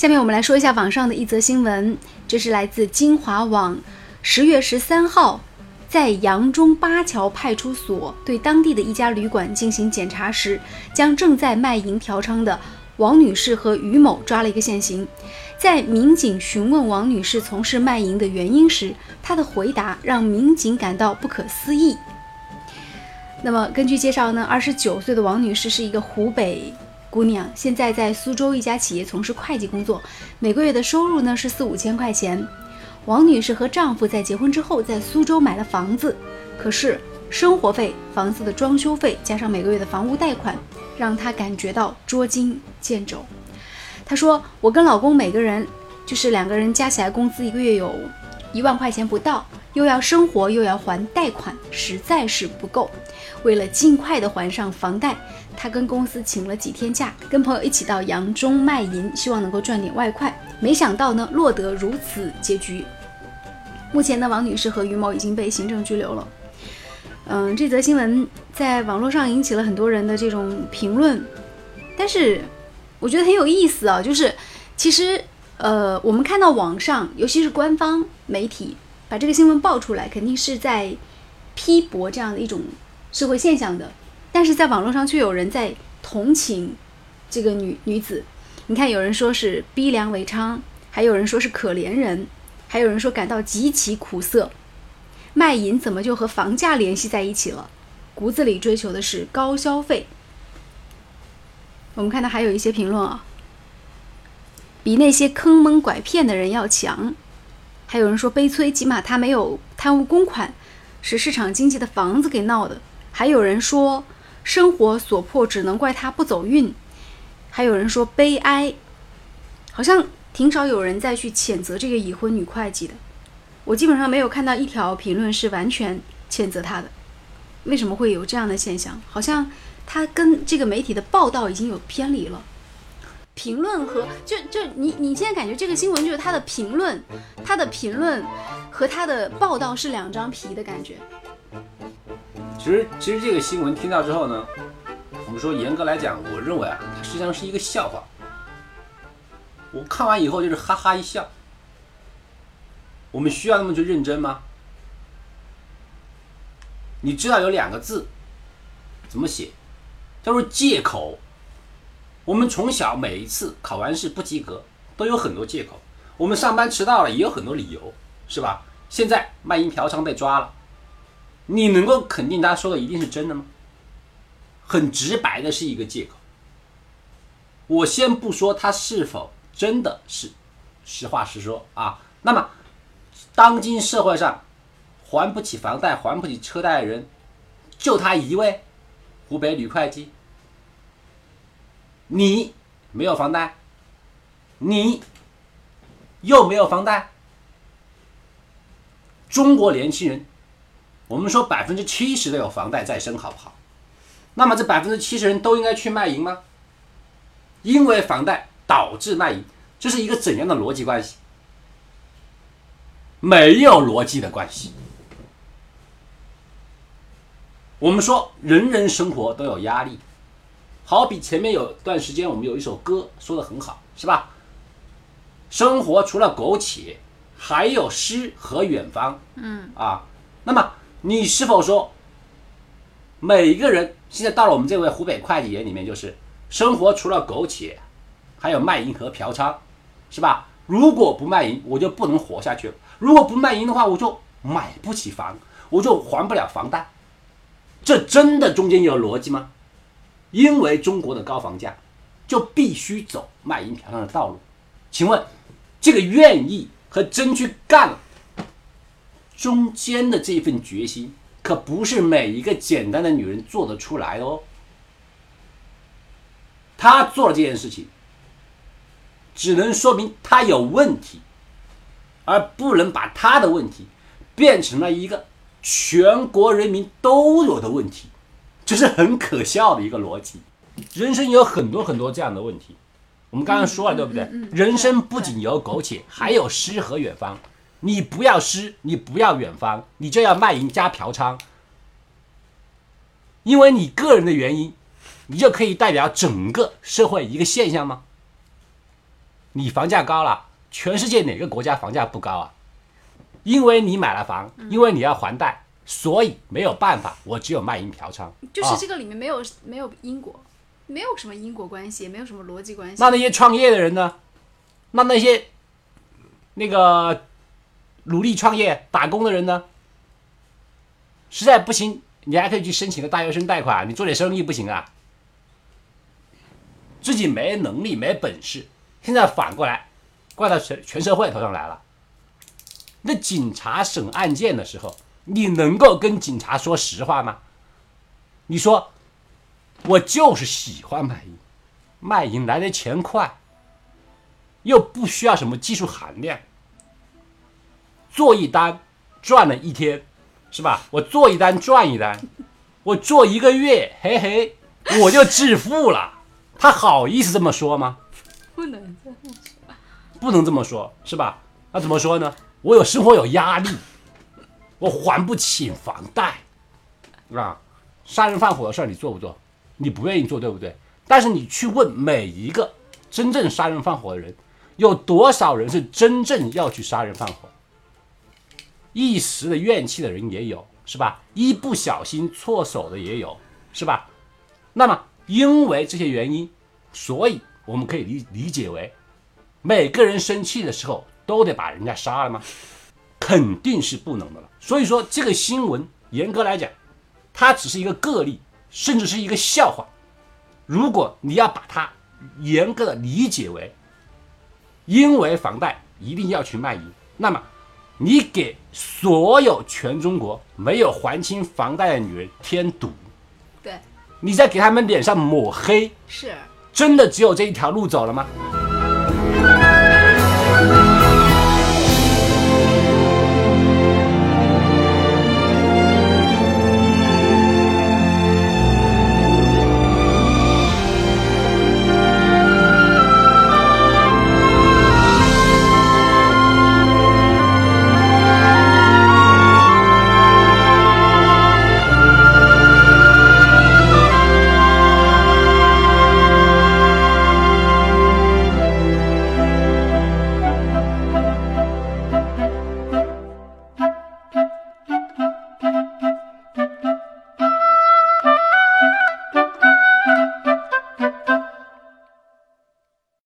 下面我们来说一下网上的一则新闻，这是来自金华网，十月十三号，在扬中八桥派出所对当地的一家旅馆进行检查时，将正在卖淫嫖娼的王女士和于某抓了一个现行。在民警询问王女士从事卖淫的原因时，她的回答让民警感到不可思议。那么根据介绍呢，二十九岁的王女士是一个湖北。姑娘现在在苏州一家企业从事会计工作，每个月的收入呢是四五千块钱。王女士和丈夫在结婚之后在苏州买了房子，可是生活费、房子的装修费加上每个月的房屋贷款，让她感觉到捉襟见肘。她说：“我跟老公每个人就是两个人加起来工资一个月有一万块钱不到，又要生活又要还贷款，实在是不够。为了尽快的还上房贷。”他跟公司请了几天假，跟朋友一起到扬中卖淫，希望能够赚点外快。没想到呢，落得如此结局。目前呢，王女士和于某已经被行政拘留了。嗯，这则新闻在网络上引起了很多人的这种评论，但是我觉得很有意思啊。就是其实，呃，我们看到网上，尤其是官方媒体把这个新闻爆出来，肯定是在批驳这样的一种社会现象的。但是在网络上却有人在同情这个女女子，你看，有人说是逼良为娼，还有人说是可怜人，还有人说感到极其苦涩。卖淫怎么就和房价联系在一起了？骨子里追求的是高消费。我们看到还有一些评论啊，比那些坑蒙拐骗的人要强。还有人说悲催，起码他没有贪污公款，是市场经济的房子给闹的。还有人说。生活所迫，只能怪他不走运。还有人说悲哀，好像挺少有人再去谴责这个已婚女会计的。我基本上没有看到一条评论是完全谴责她的。为什么会有这样的现象？好像他跟这个媒体的报道已经有偏离了。评论和就就你你现在感觉这个新闻就是他的评论，他的评论和他的报道是两张皮的感觉。其实，其实这个新闻听到之后呢，我们说严格来讲，我认为啊，它实际上是一个笑话。我看完以后就是哈哈一笑。我们需要那么去认真吗？你知道有两个字怎么写，叫做借口。我们从小每一次考完试不及格，都有很多借口。我们上班迟到了也有很多理由，是吧？现在卖淫嫖娼被抓了。你能够肯定他说的一定是真的吗？很直白的是一个借口。我先不说他是否真的是实话实说啊。那么，当今社会上还不起房贷、还不起车贷的人，就他一位，湖北女会计。你没有房贷，你又没有房贷，中国年轻人。我们说百分之七十都有房贷在身，好不好？那么这百分之七十人都应该去卖淫吗？因为房贷导致卖淫，这是一个怎样的逻辑关系？没有逻辑的关系。我们说人人生活都有压力，好比前面有段时间我们有一首歌说的很好，是吧？生活除了苟且，还有诗和远方。嗯啊，那么。你是否说，每一个人现在到了我们这位湖北会计眼里面，就是生活除了苟且，还有卖淫和嫖娼，是吧？如果不卖淫，我就不能活下去了；如果不卖淫的话，我就买不起房，我就还不了房贷。这真的中间有逻辑吗？因为中国的高房价，就必须走卖淫嫖娼的道路。请问，这个愿意和真去干？中间的这份决心，可不是每一个简单的女人做得出来的哦。她做了这件事情，只能说明她有问题，而不能把她的问题变成了一个全国人民都有的问题，这是很可笑的一个逻辑。人生有很多很多这样的问题，我们刚刚说了，对不对？人生不仅有苟且，还有诗和远方。你不要诗，你不要远方，你就要卖淫加嫖娼，因为你个人的原因，你就可以代表整个社会一个现象吗？你房价高了，全世界哪个国家房价不高啊？因为你买了房，因为你要还贷，所以没有办法，我只有卖淫嫖娼。啊就是这个里面没有、没有因果，没有什么因果关系，也没有什么逻辑关系。那那些创业的人呢？那那些那个努力创业打工的人呢？实在不行，你还可以去申请个大学生贷款，你做点生意不行啊？自己没能力没本事，现在反过来怪到全全社会头上来了。那警察审案件的时候，你能够跟警察说实话吗？你说我就是喜欢卖淫，卖淫来的钱快，又不需要什么技术含量，做一单赚了一天，是吧？我做一单赚一单，我做一个月，嘿嘿，我就致富了。他好意思这么说吗？不能这么说不能这么说，是吧？那怎么说呢？我有生活有压力，我还不起房贷，啊，杀人放火的事儿你做不做？你不愿意做，对不对？但是你去问每一个真正杀人放火的人，有多少人是真正要去杀人放火？一时的怨气的人也有，是吧？一不小心错手的也有，是吧？那么因为这些原因，所以我们可以理理解为，每个人生气的时候都得把人家杀了吗？肯定是不能的了。所以说这个新闻严格来讲，它只是一个个例，甚至是一个笑话。如果你要把它严格的理解为，因为房贷一定要去卖淫，那么你给所有全中国没有还清房贷的女人添堵，对，你在给他们脸上抹黑，是。真的只有这一条路走了吗？